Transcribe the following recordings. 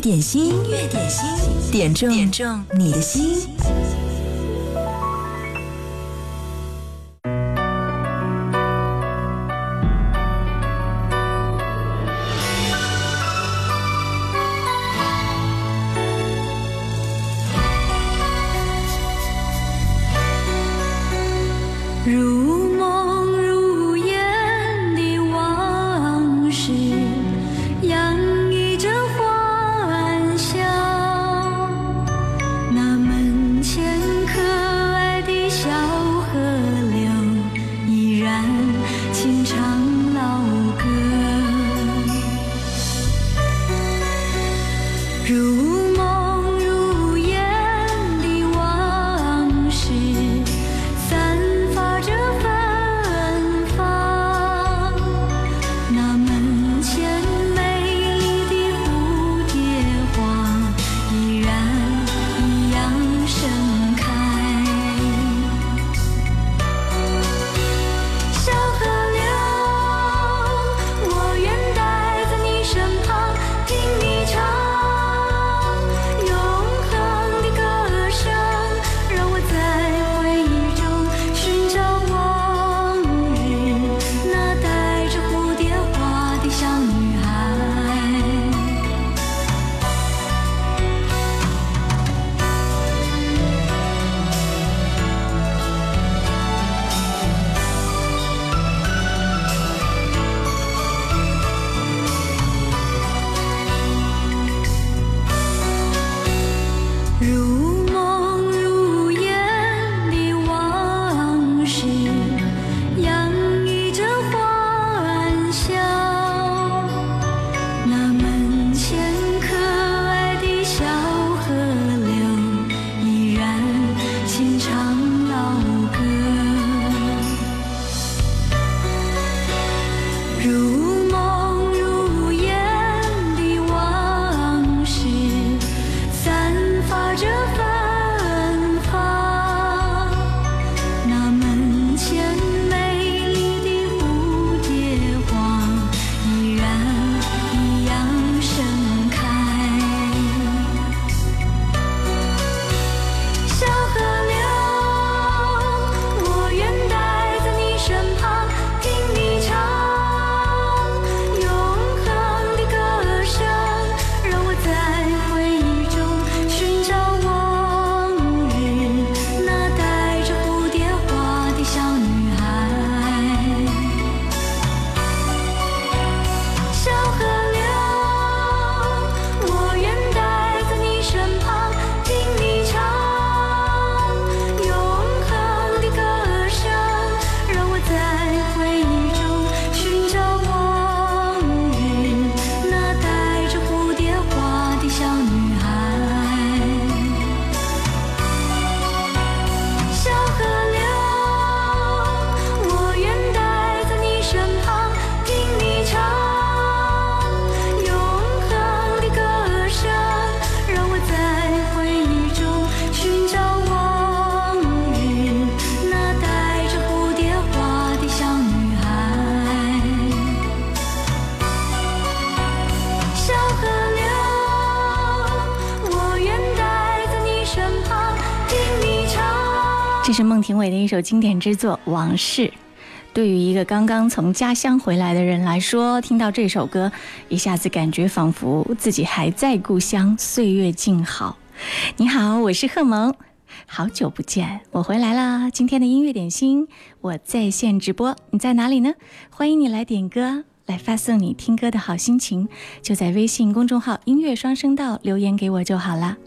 点心，音乐点心，点中点中你的心。经典之作《往事》。对于一个刚刚从家乡回来的人来说，听到这首歌，一下子感觉仿佛自己还在故乡，岁月静好。你好，我是贺萌，好久不见，我回来啦！今天的音乐点心，我在线直播，你在哪里呢？欢迎你来点歌，来发送你听歌的好心情，就在微信公众号“音乐双声道”留言给我就好了。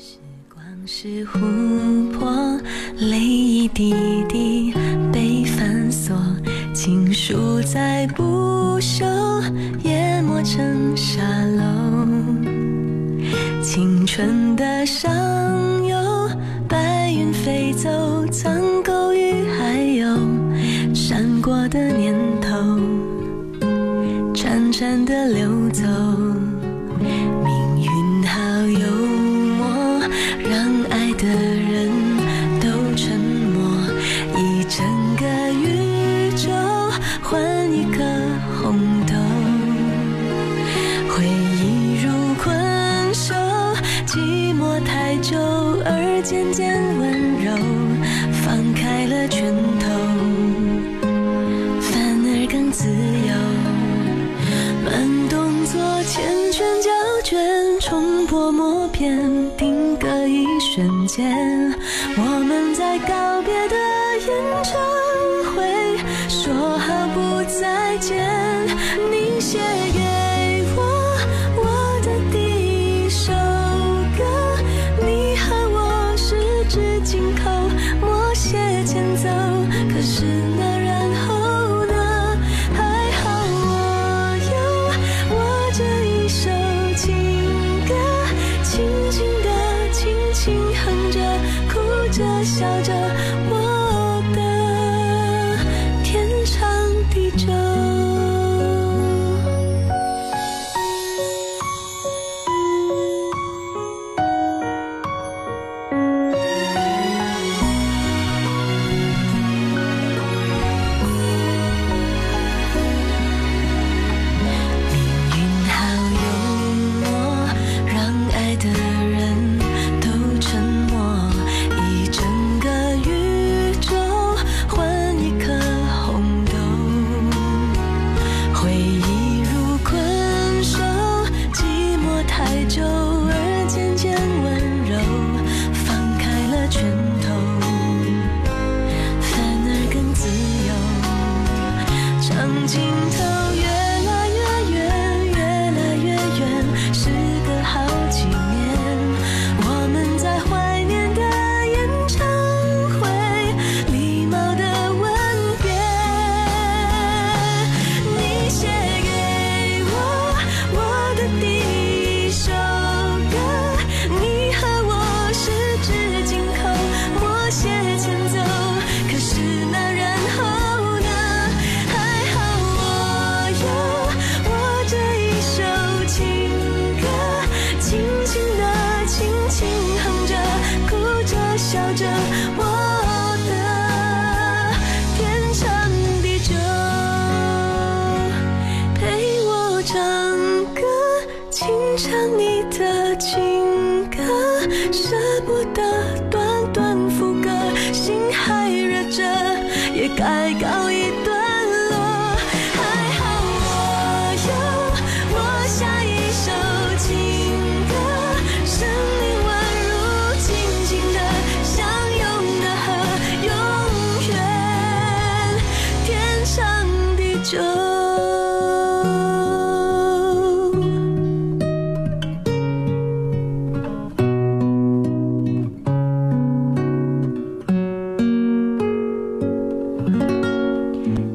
是琥珀，泪一滴滴被反锁，情书再不朽，淹没成沙漏。青春的上游，白云飞走，苍狗与海鸥，闪过的念头，潺潺的流走。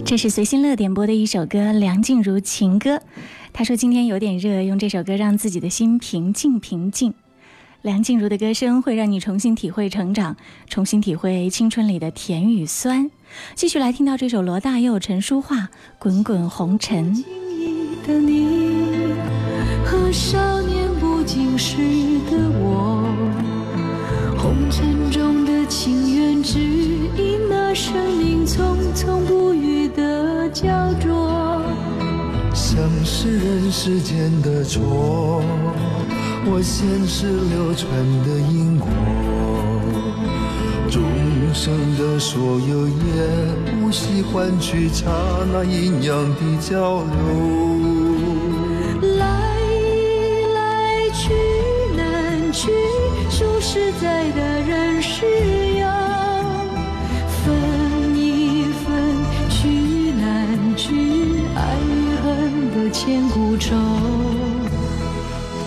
这是随心乐点播的一首歌《梁静茹情歌》。他说今天有点热，用这首歌让自己的心平静平静。梁静茹的歌声会让你重新体会成长，重新体会青春里的甜与酸。继续来听到这首罗大佑、陈淑桦《滚滚红尘》。轻易的你和少年不经事的我，红尘中的情缘，只因那生命匆匆不语的焦灼。像是人世间的错，我前世流传的因果，众生的所有也无需换取刹那阴阳的交流。来来去难去，数十载的人世游分一分，去难去，爱与恨的千古愁。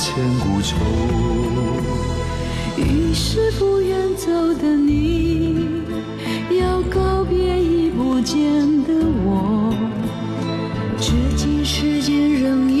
千古愁。于是不愿走的你，要告别已不见的我。至今世间仍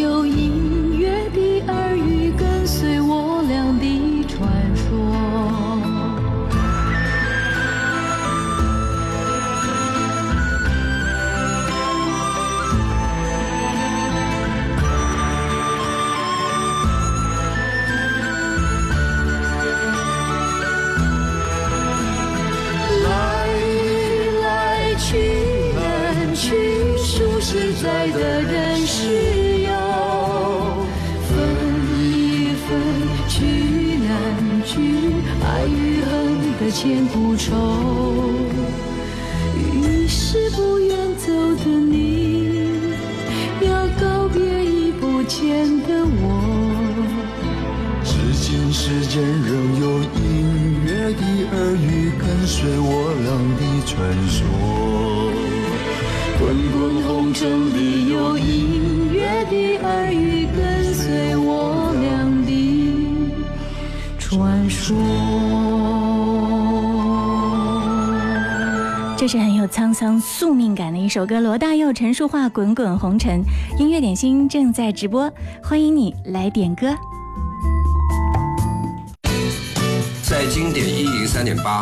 千古愁。于是不愿走的你，要告别已不见的我。至今世间仍有隐约的耳语跟随我俩的传说。滚滚红尘里有隐约的耳语跟随我俩的传说。这是很有沧桑宿命感的一首歌，罗大佑、陈淑桦《滚滚红尘》音乐点心正在直播，欢迎你来点歌。在经典一零三点八，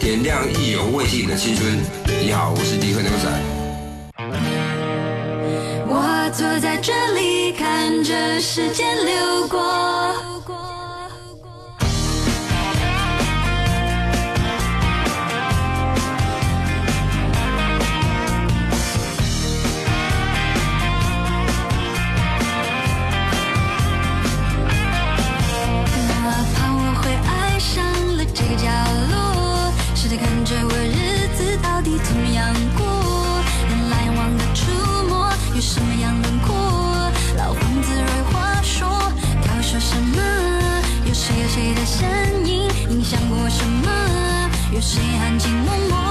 点亮意犹未尽的青春。你好，我是迪克牛仔。我坐在这里，看着时间流过。看着我日子到底怎样过，人来往的出没，有什么样轮廓？老房子若话说，要说什么？有谁谁的身影影响过什么？有谁含情脉脉？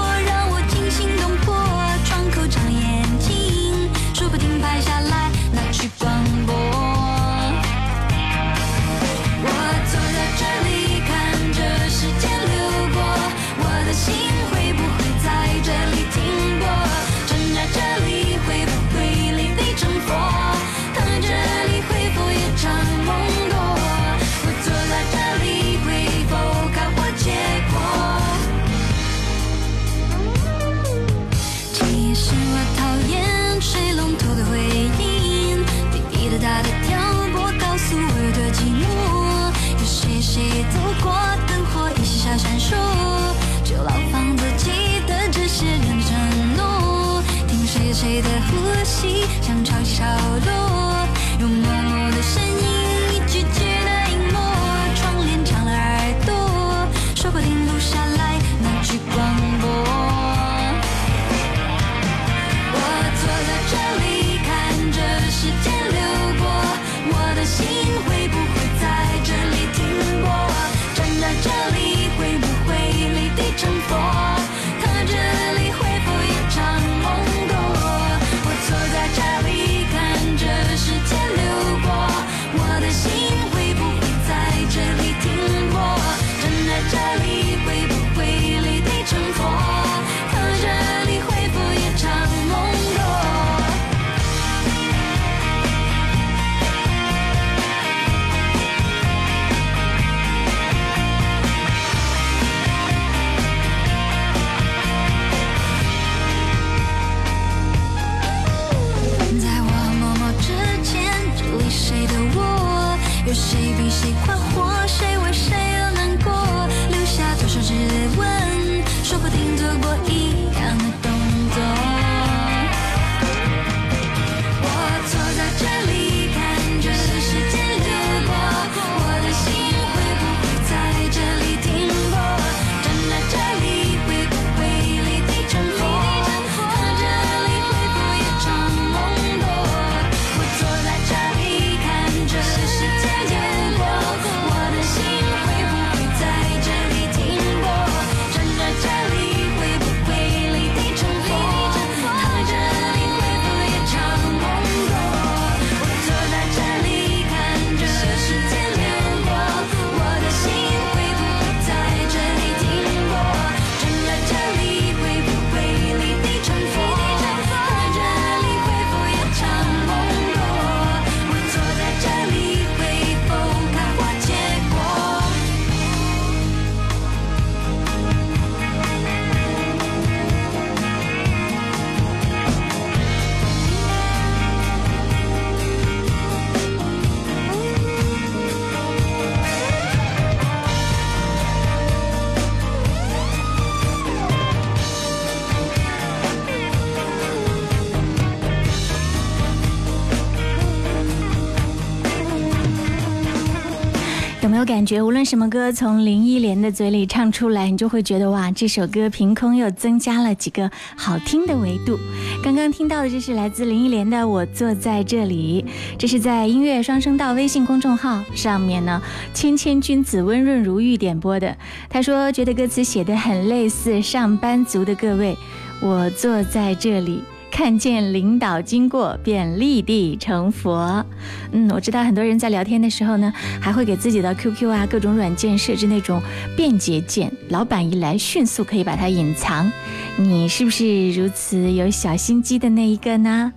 感觉，无论什么歌从林忆莲的嘴里唱出来，你就会觉得哇，这首歌凭空又增加了几个好听的维度。刚刚听到的这是来自林忆莲的《我坐在这里》，这是在音乐双声道微信公众号上面呢，谦谦君子温润如玉点播的。他说觉得歌词写的很类似上班族的各位，我坐在这里。看见领导经过，便立地成佛。嗯，我知道很多人在聊天的时候呢，还会给自己的 QQ 啊各种软件设置那种便捷键，老板一来迅速可以把它隐藏。你是不是如此有小心机的那一个呢？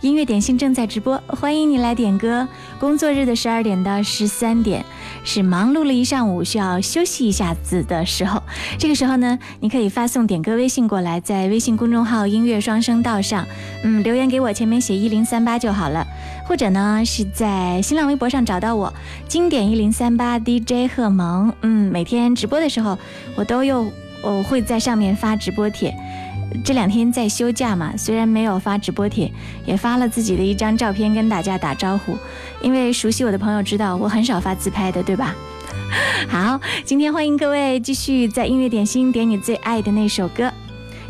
音乐点心正在直播，欢迎你来点歌。工作日的十二点到十三点是忙碌了一上午需要休息一下子的时候，这个时候呢，你可以发送点歌微信过来，在微信公众号“音乐双声道”上，嗯，留言给我，前面写一零三八就好了。或者呢，是在新浪微博上找到我，经典一零三八 DJ 贺萌，嗯，每天直播的时候，我都有，我会在上面发直播帖。这两天在休假嘛，虽然没有发直播帖，也发了自己的一张照片跟大家打招呼。因为熟悉我的朋友知道我很少发自拍的，对吧？好，今天欢迎各位继续在音乐点心点你最爱的那首歌。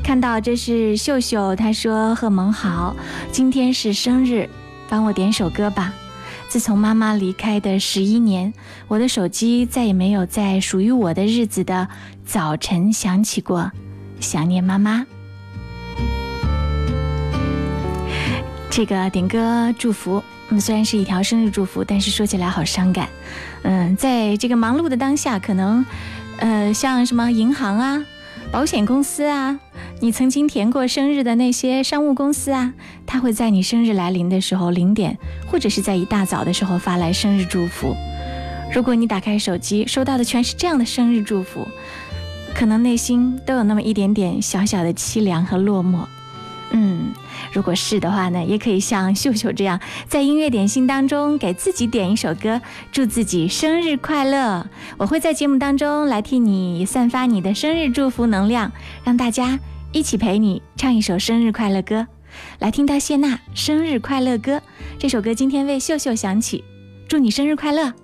看到这是秀秀，她说贺萌好，今天是生日，帮我点首歌吧。自从妈妈离开的十一年，我的手机再也没有在属于我的日子的早晨响起过，想念妈妈。这个点歌祝福，嗯，虽然是一条生日祝福，但是说起来好伤感。嗯，在这个忙碌的当下，可能，呃，像什么银行啊、保险公司啊，你曾经填过生日的那些商务公司啊，他会在你生日来临的时候零点，或者是在一大早的时候发来生日祝福。如果你打开手机，收到的全是这样的生日祝福，可能内心都有那么一点点小小的凄凉和落寞。嗯。如果是的话呢，也可以像秀秀这样，在音乐点心当中给自己点一首歌，祝自己生日快乐。我会在节目当中来替你散发你的生日祝福能量，让大家一起陪你唱一首生日快乐歌。来听到谢娜生日快乐歌，这首歌今天为秀秀响起，祝你生日快乐。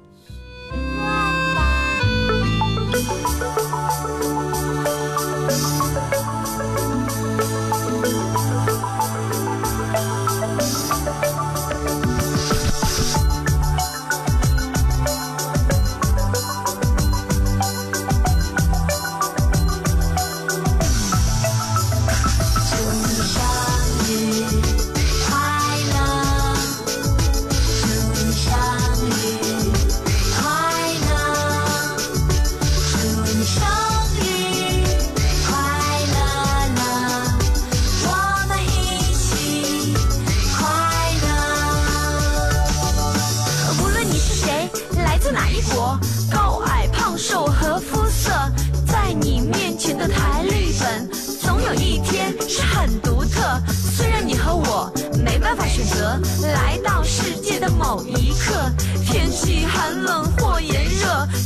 来到世界的某一刻天气寒冷或炎热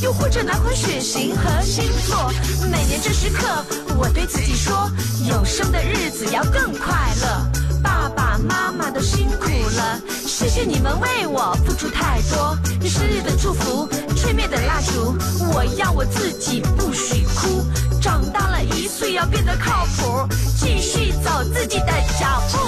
又或者哪款血型和星座？每年这时刻，我对自己说，有生的日子要更快乐。爸爸妈妈都辛苦了，谢谢你们为我付出太多。生日的祝福，吹灭的蜡烛，我要我自己不许哭。长大了一岁，要变得靠谱，继续走自己的脚步。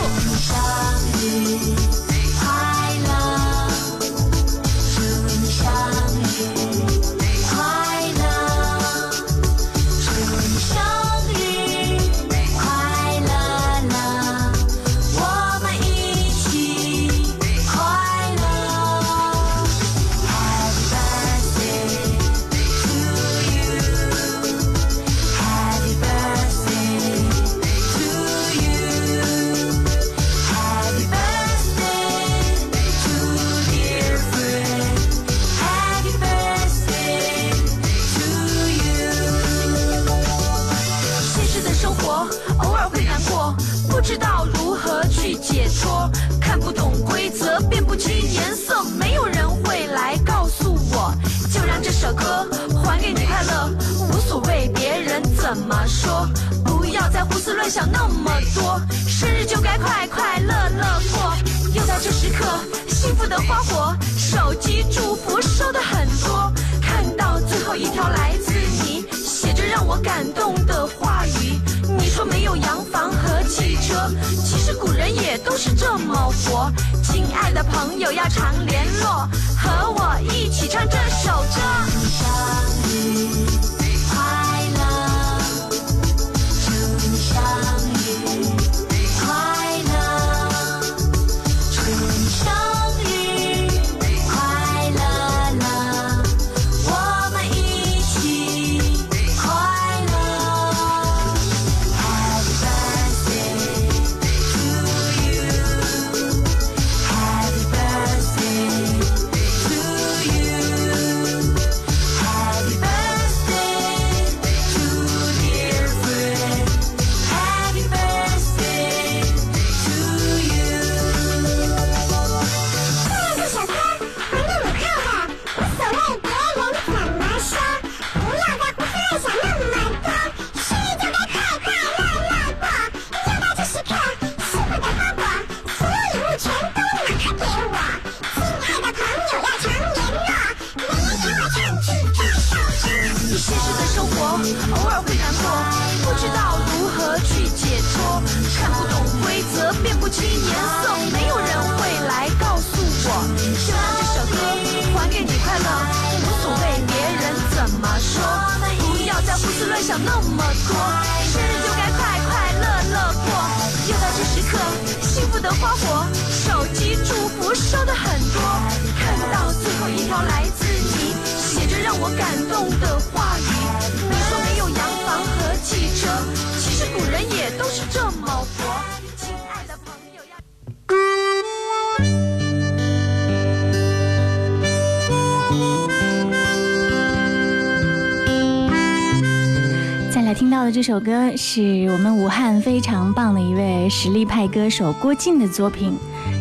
知道如何去解脱看不懂规则辨不清颜色没有人会来告诉我就让这首歌还给你快乐无所谓别人怎么说不要再胡思乱想那么多生日就该快快乐乐过又在这时刻幸福的花火手机祝福收的很多看到最后一条来自你写着让我感动都是这么活。亲爱的朋友要常联络，和我一起唱这首歌。那么多，生日就该快快乐乐过。又到这时刻，幸福的花火，手机祝福收的很多，看到最后一条来自你，写着让我感动的听到的这首歌是我们武汉非常棒的一位实力派歌手郭靖的作品。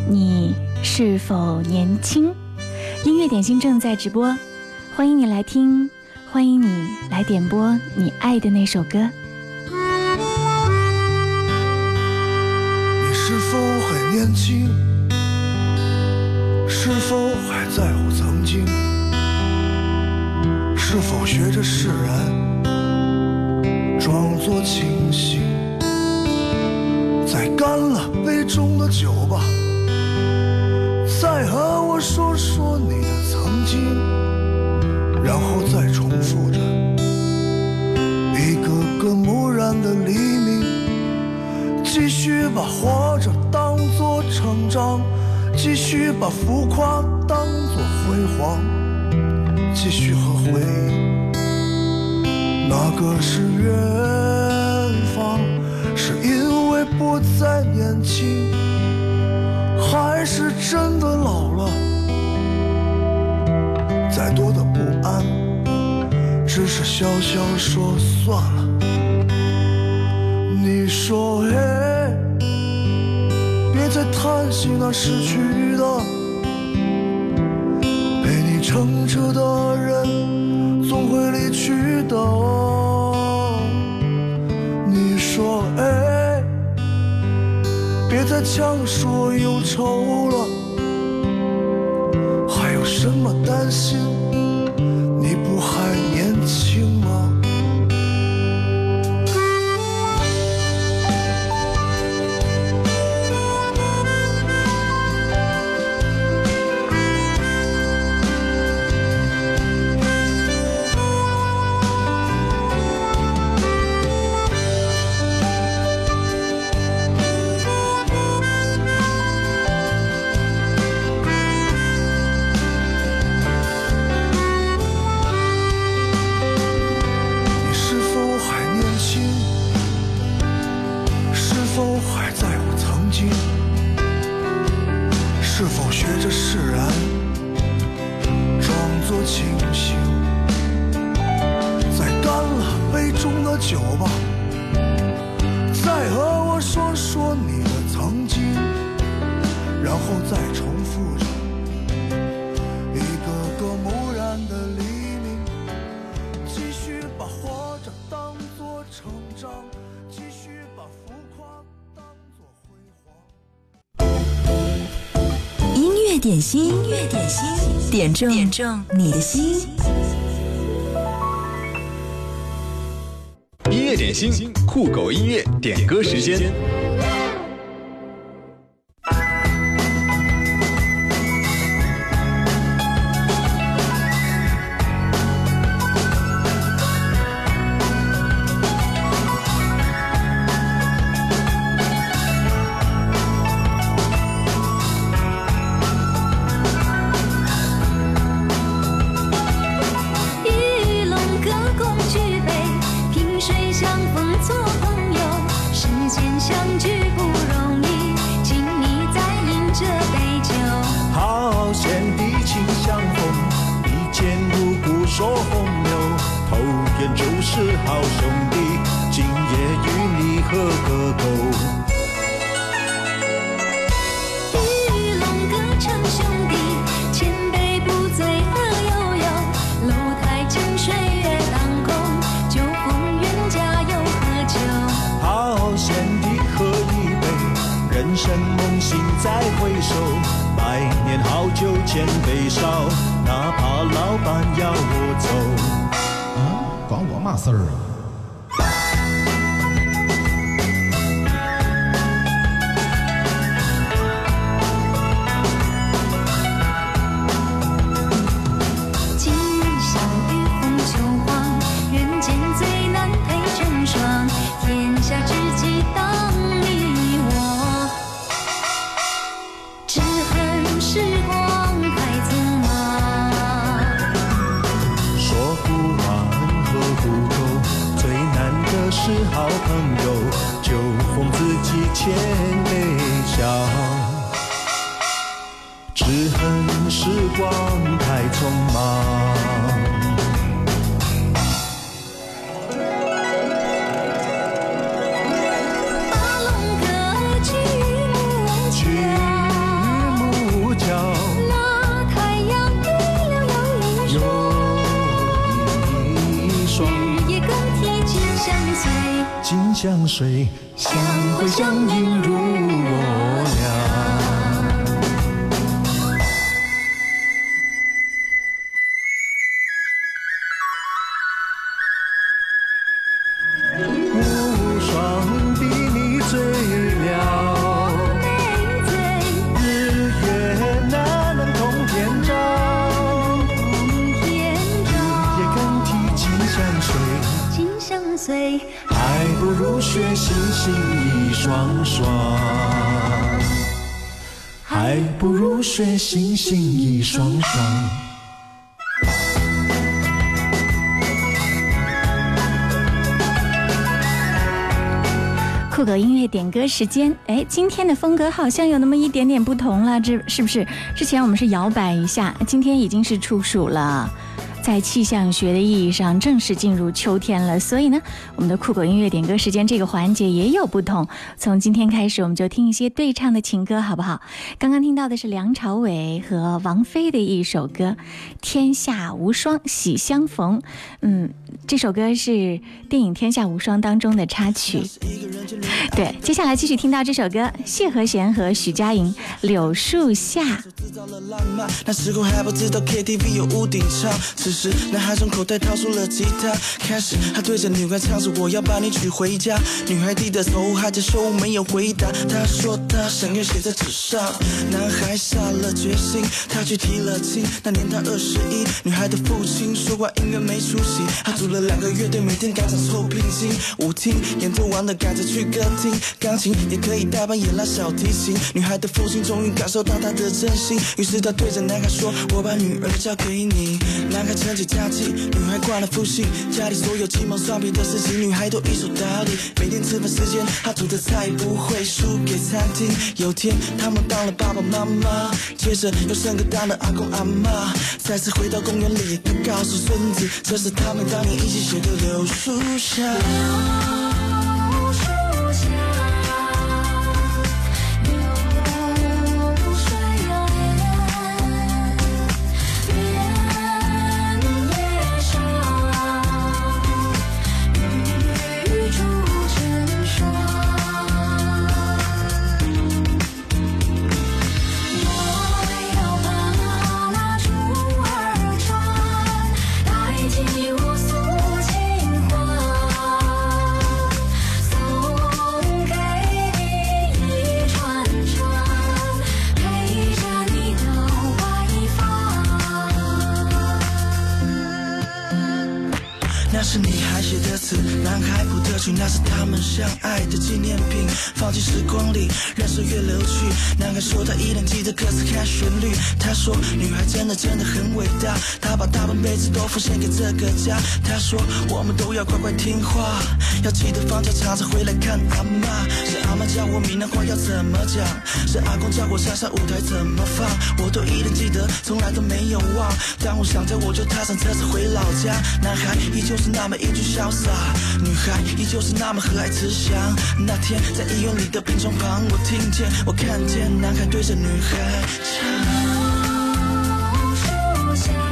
你是否年轻？音乐点心正在直播，欢迎你来听，欢迎你来点播你爱的那首歌。你是否还年轻？是否还在乎曾经？是否学着释然，装作清醒？再干了杯中的酒吧，再和我说说你的曾经，然后再重复着一个个木然的黎明。继续把活着当作成长，继续把浮夸当作辉煌，继续和回忆。那个是远方，是因为不再年轻，还是真的老了？再多的不安，只是笑笑说算了。你说，嘿，别再叹息那失去的，陪你乘车的人会离去的。你说，哎，别再强说忧愁了，还有什么点心，音乐点心，点中点中你的心。音乐点心，酷狗音乐点歌时间。还不如睡星星一双双。酷狗音乐点歌时间，哎，今天的风格好像有那么一点点不同了，这是不是？之前我们是摇摆一下，今天已经是处暑了。在气象学的意义上，正式进入秋天了，所以呢，我们的酷狗音乐点歌时间这个环节也有不同。从今天开始，我们就听一些对唱的情歌，好不好？刚刚听到的是梁朝伟和王菲的一首歌《天下无双喜相逢》。嗯，这首歌是电影《天下无双》当中的插曲。对，接下来继续听到这首歌，谢和弦和许佳莹《柳树下》。那时候还不知道 KTV 有屋顶唱。时男孩从口袋掏出了吉他，开始他对着女孩唱着我要把你娶回家。女孩低着头还在说没有回答，他说他想要写在纸上。男孩下了决心，他去提了亲。那年他二十一，女孩的父亲说话音乐没出息，他组了两个乐队，每天赶场凑聘金。舞厅演奏完了赶着去歌厅，钢琴也可以代班演拉小提琴。女孩的父亲终于感受到她的真心，于是他对着男孩说：“我把女儿交给你。”男孩撑起假期，女孩挂了复习，家里所有鸡毛蒜皮的事情，女孩都一手打理。每天吃饭时间，她煮的菜不会输给餐厅。有天他们当了爸爸妈妈，接着又生个当了阿公阿妈。再次回到公园里，他告诉孙子，这是他们当年一起写的柳树下。说他依然记得歌词开始。他说女孩真的真的很伟大，他把大半辈子都奉献给这个家。他说我们都要乖乖听话，要记得放假常常回来看阿妈。是阿妈教我闽南话要怎么讲，是阿公教我山上舞台怎么放，我都依然记得，从来都没有忘。当我想着，我就踏上车子回老家。男孩依旧是那么英俊潇洒，女孩依旧是那么和蔼慈祥。那天在医院里的病床旁，我听见，我看见男孩对着女孩唱。树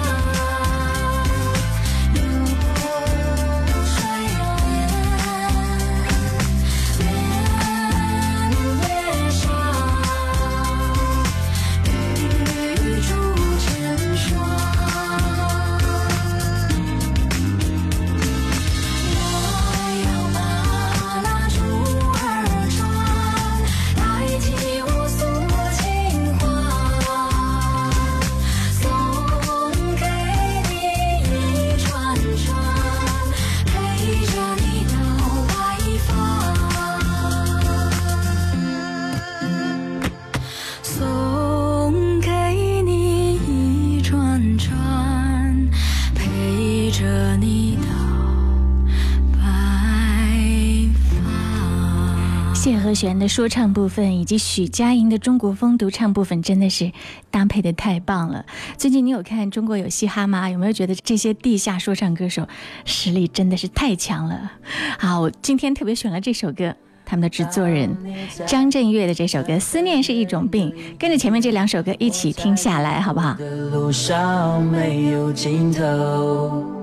发。谢和弦的说唱部分以及许佳莹的中国风独唱部分，真的是搭配的太棒了。最近你有看《中国有嘻哈》吗？有没有觉得这些地下说唱歌手实力真的是太强了？好，我今天特别选了这首歌。他们的制作人张震岳的这首歌《思念是一种病》，跟着前面这两首歌一起听下来，好不好？的路上没有尽头。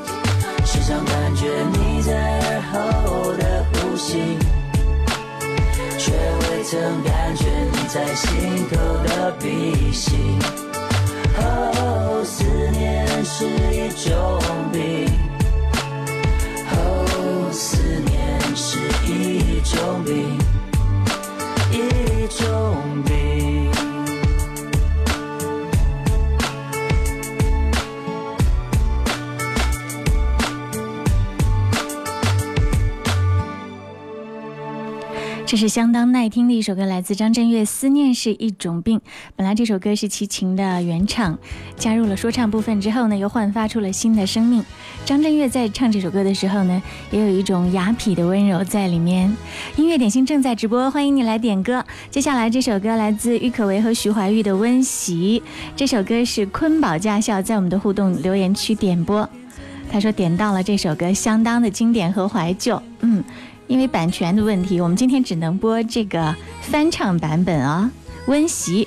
时常感觉你在耳后的呼吸，却未曾感觉你在心头的鼻息。哦，思念是一种病。哦，思念是一种病，一种病。这是相当耐听的一首歌，来自张震岳，《思念是一种病》。本来这首歌是齐秦的原唱，加入了说唱部分之后呢，又焕发出了新的生命。张震岳在唱这首歌的时候呢，也有一种雅痞的温柔在里面。音乐点心正在直播，欢迎你来点歌。接下来这首歌来自郁可唯和徐怀钰的《温习》，这首歌是坤宝驾校在我们的互动留言区点播，他说点到了这首歌，相当的经典和怀旧。嗯。因为版权的问题，我们今天只能播这个翻唱版本啊、温习。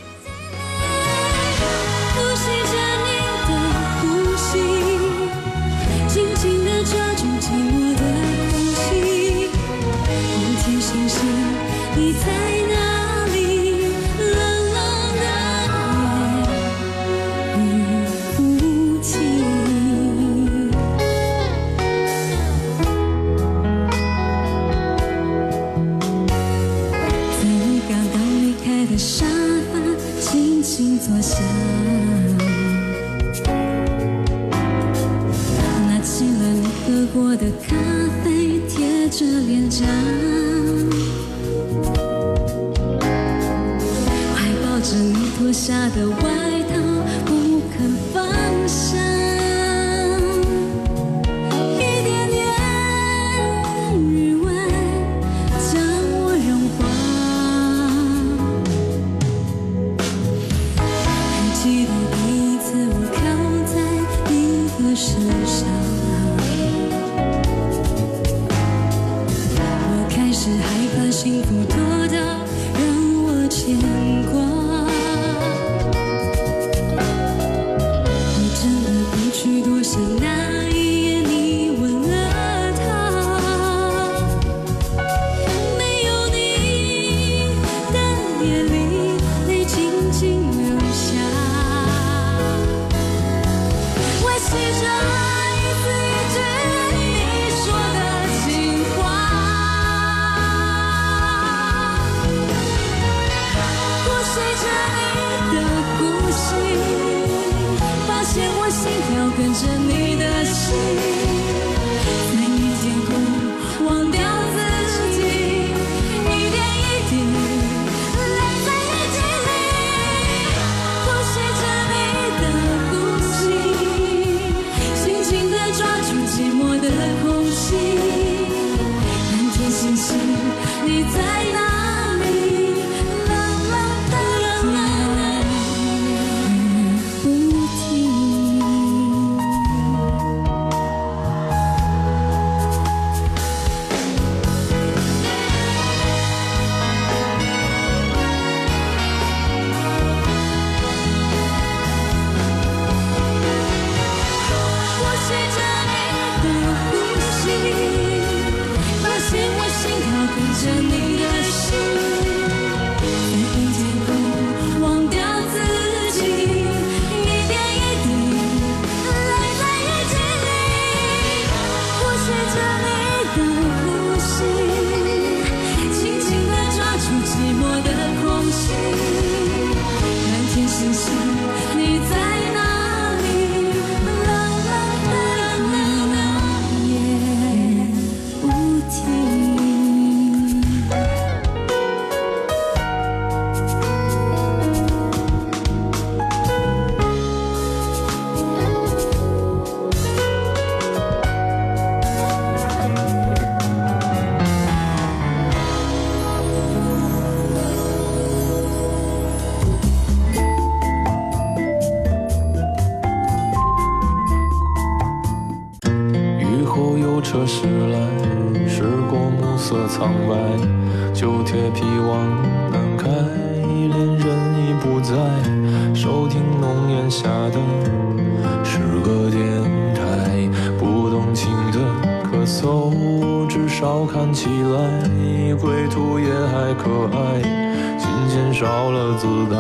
琴弦少了姿态，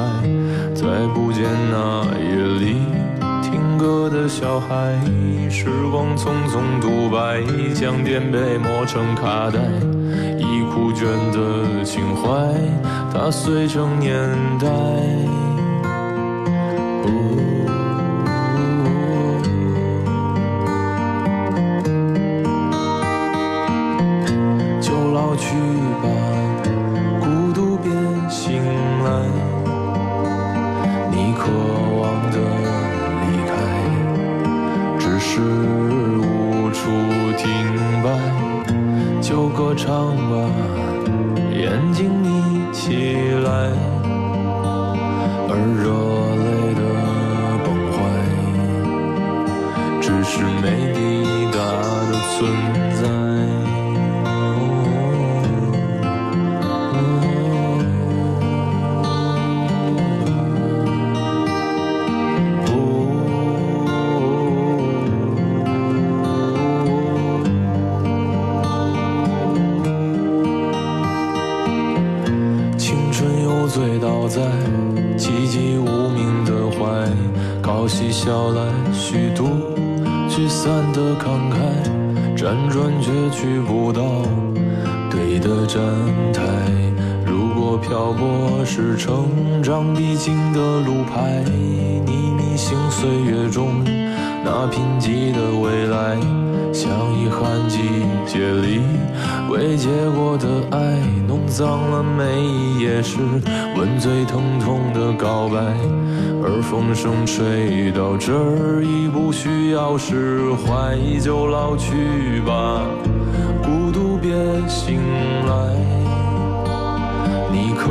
再不见那夜里听歌的小孩，时光匆匆独白，将颠沛磨成卡带。已枯卷的情怀，它碎成年代。岁月中那贫瘠的未来，像遗憾季节里未结果的爱，弄脏了每一页诗，吻最疼痛的告白。而风声吹到这儿，已不需要释怀，就老去吧，孤独别醒来。你渴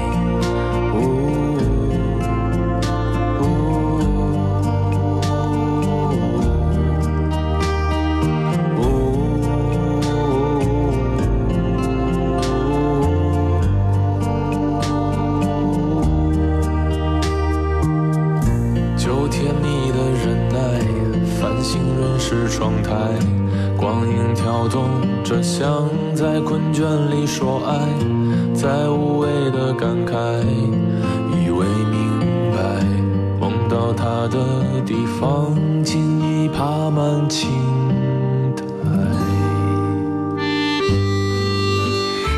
说爱，再无谓的感慨，以为明白，梦到他的地方，竟已爬满青苔。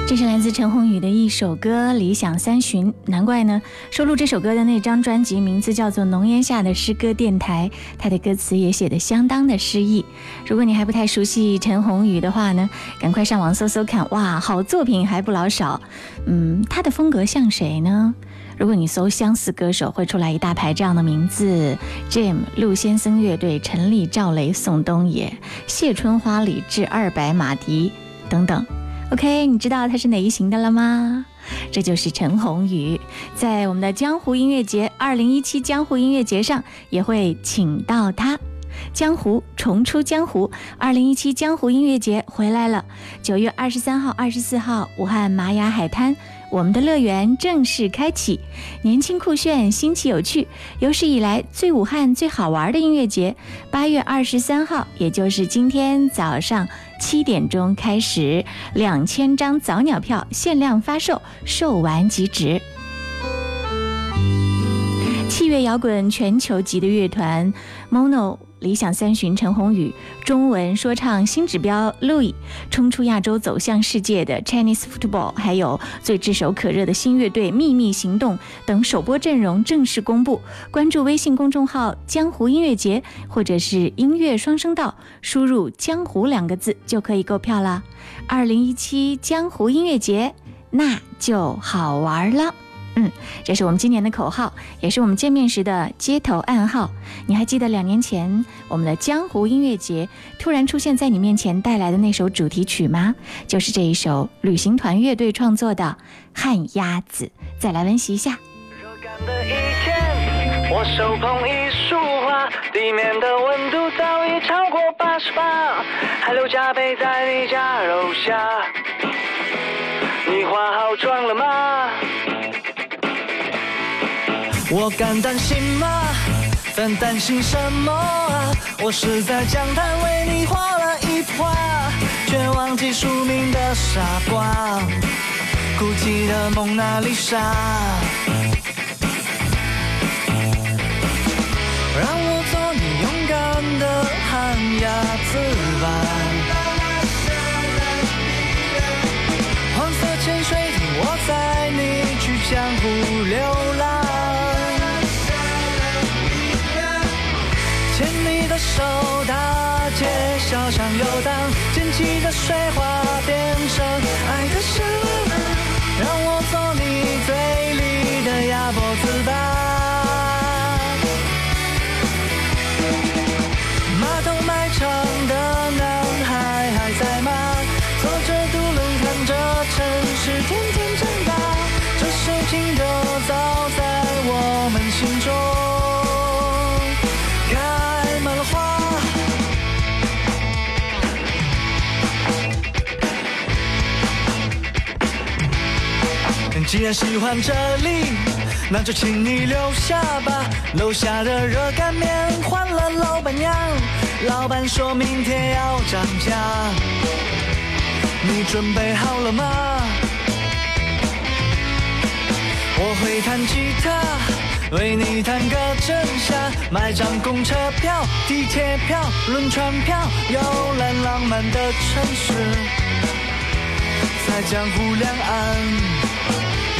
这是来自陈鸿宇首歌《理想三旬》，难怪呢，收录这首歌的那张专辑名字叫做《浓烟下的诗歌电台》，它的歌词也写得相当的诗意。如果你还不太熟悉陈鸿宇的话呢，赶快上网搜搜看，哇，好作品还不老少。嗯，他的风格像谁呢？如果你搜相似歌手，会出来一大排这样的名字：Jam、陆先生乐队、陈粒、赵雷、宋冬野、谢春花、李志、二白、马迪等等。OK，你知道他是哪一型的了吗？这就是陈鸿宇，在我们的江湖音乐节二零一七江湖音乐节上也会请到他。江湖重出江湖，二零一七江湖音乐节回来了。九月二十三号、二十四号，武汉玛雅海滩，我们的乐园正式开启。年轻酷炫，新奇有趣，有史以来最武汉、最好玩的音乐节。八月二十三号，也就是今天早上七点钟开始，两千张早鸟票限量发售，售完即止。器乐摇滚全球级的乐团 Mono。理想三旬陈鸿宇，中文说唱新指标 Louis，冲出亚洲走向世界的 Chinese Football，还有最炙手可热的新乐队秘密行动等首播阵容正式公布。关注微信公众号“江湖音乐节”或者是“音乐双声道”，输入“江湖”两个字就可以购票啦。二零一七江湖音乐节，那就好玩了。嗯，这是我们今年的口号，也是我们见面时的街头暗号。你还记得两年前我们的江湖音乐节突然出现在你面前带来的那首主题曲吗？就是这一首旅行团乐队创作的《旱鸭子》。再来温习一下。我手捧一束花，地面的温度早已超过八十八，汗流浃背在你家楼下。你化好妆了吗？我敢担心吗？但担心什么啊？我是在讲台为你画了一幅画，却忘记署名的傻瓜，孤寂的蒙娜丽莎。让我做你勇敢的旱鸭子吧。黄色潜水艇，我载你去江湖流水花。既然喜欢这里，那就请你留下吧。楼下的热干面换了老板娘，老板说明天要涨价。你准备好了吗？我会弹吉他，为你弹个真响，买张公车票、地铁票、轮船票，游览浪漫的城市，在江湖两岸。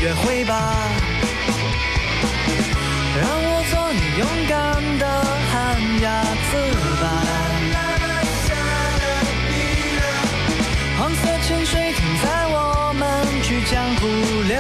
约会吧，让我做你勇敢的旱鸭子吧。黄色潜水艇载我们去江湖流